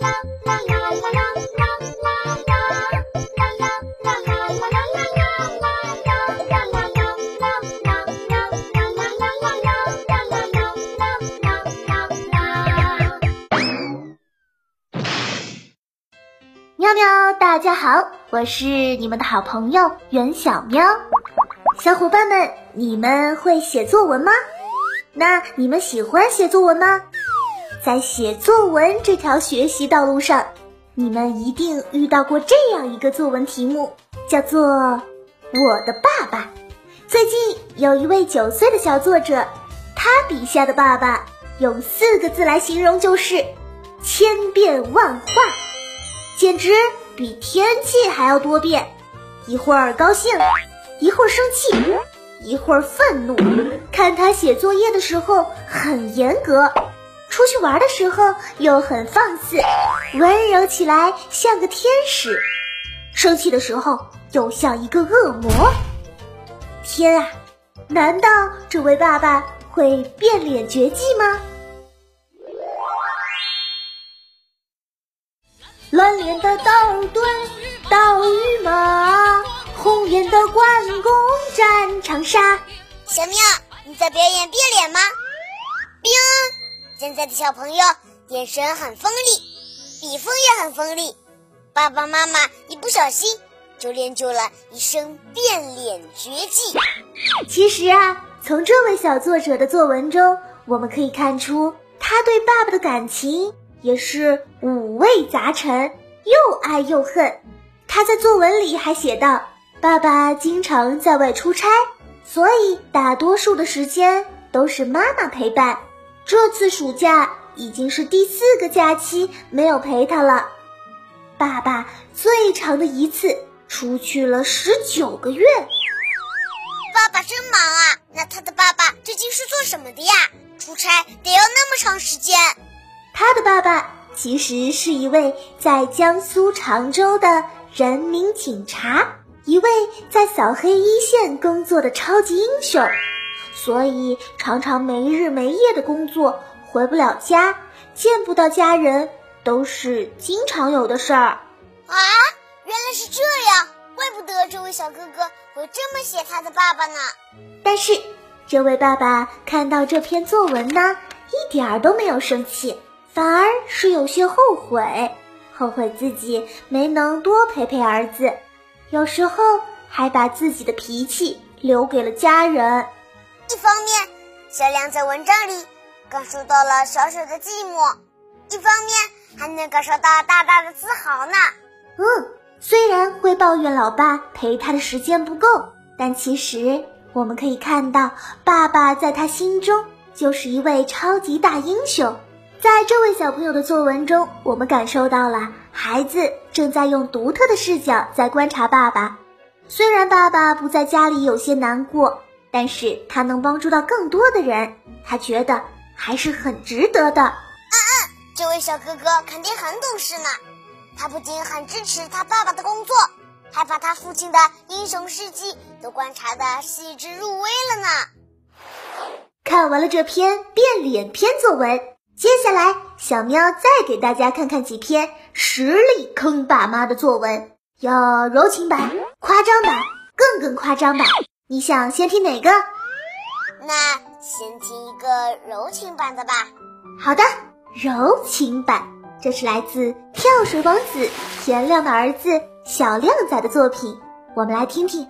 喵喵，大家好，我是你们的好朋友袁小喵。小伙伴们，你们会写作文吗？那你们喜欢写作文吗？在写作文这条学习道路上，你们一定遇到过这样一个作文题目，叫做《我的爸爸》。最近有一位九岁的小作者，他笔下的爸爸用四个字来形容，就是千变万化。简直比天气还要多变，一会儿高兴，一会儿生气，一会儿愤怒。看他写作业的时候很严格，出去玩的时候又很放肆，温柔起来像个天使，生气的时候又像一个恶魔。天啊，难道这位爸爸会变脸绝技吗？蓝脸的道顿刀与马，红颜的关公战长沙。小喵，你在表演变脸吗？冰，现在的小朋友眼神很锋利，笔锋也很锋利。爸爸妈妈一不小心就练就了一身变脸绝技。其实啊，从这位小作者的作文中，我们可以看出他对爸爸的感情。也是五味杂陈，又爱又恨。他在作文里还写道：“爸爸经常在外出差，所以大多数的时间都是妈妈陪伴。这次暑假已经是第四个假期没有陪他了。爸爸最长的一次出去了十九个月。爸爸真忙啊！那他的爸爸最近是做什么的呀？出差得要那么长时间？”他的爸爸其实是一位在江苏常州的人民警察，一位在扫黑一线工作的超级英雄，所以常常没日没夜的工作，回不了家，见不到家人，都是经常有的事儿。啊，原来是这样，怪不得这位小哥哥会这么写他的爸爸呢。但是，这位爸爸看到这篇作文呢，一点儿都没有生气。反而是有些后悔，后悔自己没能多陪陪儿子，有时候还把自己的脾气留给了家人。一方面，小亮在文章里感受到了小小的寂寞；一方面，还能感受到大大的自豪呢。嗯，虽然会抱怨老爸陪他的时间不够，但其实我们可以看到，爸爸在他心中就是一位超级大英雄。在这位小朋友的作文中，我们感受到了孩子正在用独特的视角在观察爸爸。虽然爸爸不在家里有些难过，但是他能帮助到更多的人，他觉得还是很值得的。嗯嗯，这位小哥哥肯定很懂事呢。他不仅很支持他爸爸的工作，还把他父亲的英雄事迹都观察的细致入微了呢。看完了这篇变脸篇作文。接下来，小喵再给大家看看几篇实力坑爸妈的作文，有柔情版、夸张版、更更夸张版。你想先听哪个？那先听一个柔情版的吧。好的，柔情版，这是来自跳水王子田亮的儿子小亮仔的作品，我们来听听。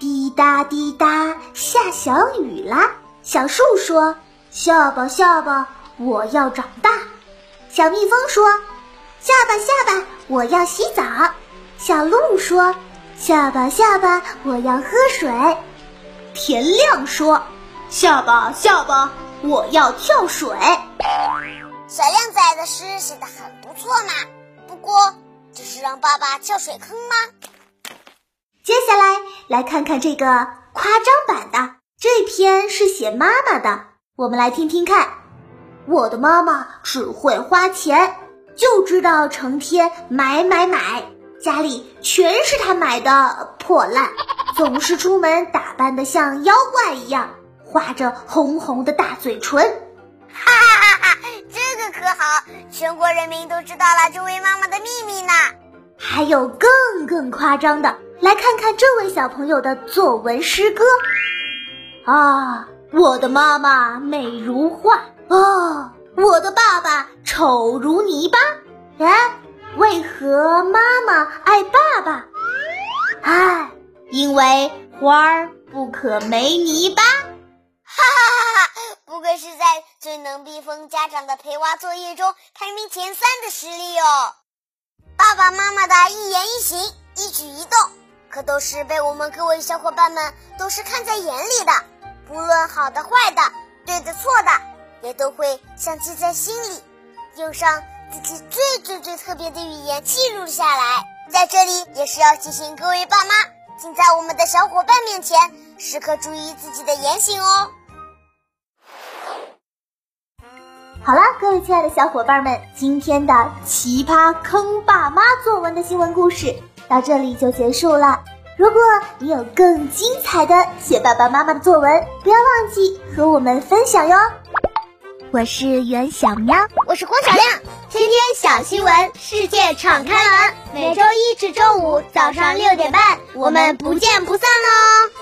滴答滴答，下小雨啦！小树说：“笑吧，笑吧。”我要长大，小蜜蜂说：“下吧下吧，我要洗澡。”小鹿说：“下吧下吧，我要喝水。”田亮说：“下吧下吧，我要跳水。”小亮仔的诗写得很不错嘛，不过这是让爸爸跳水坑吗？接下来来看看这个夸张版的，这篇是写妈妈的，我们来听听看。我的妈妈只会花钱，就知道成天买买买，家里全是他买的破烂，总是出门打扮的像妖怪一样，画着红红的大嘴唇。哈哈哈哈！这个可好，全国人民都知道了这位妈妈的秘密呢。还有更更夸张的，来看看这位小朋友的作文诗歌。啊，我的妈妈美如画，哦，我的爸爸丑如泥巴。哎，为何妈妈爱爸爸？哎，因为花儿不可没泥巴。哈哈哈哈！不愧是在最能逼疯家长的陪娃作业中排名前三的实力哦。爸爸妈妈的一言一行、一举一动，可都是被我们各位小伙伴们都是看在眼里的。不论好的坏的、对的错的，也都会像记在心里，用上自己最最最特别的语言记录下来。在这里也是要提醒各位爸妈，请在我们的小伙伴面前时刻注意自己的言行哦。好了，各位亲爱的小伙伴们，今天的奇葩坑爸妈作文的新闻故事到这里就结束了。如果你有更精彩的写爸爸妈妈的作文，不要忘记和我们分享哟。我是袁小喵，我是郭小亮，天天小新闻，世界敞开门，每周一至周五早上六点半，我们不见不散喽。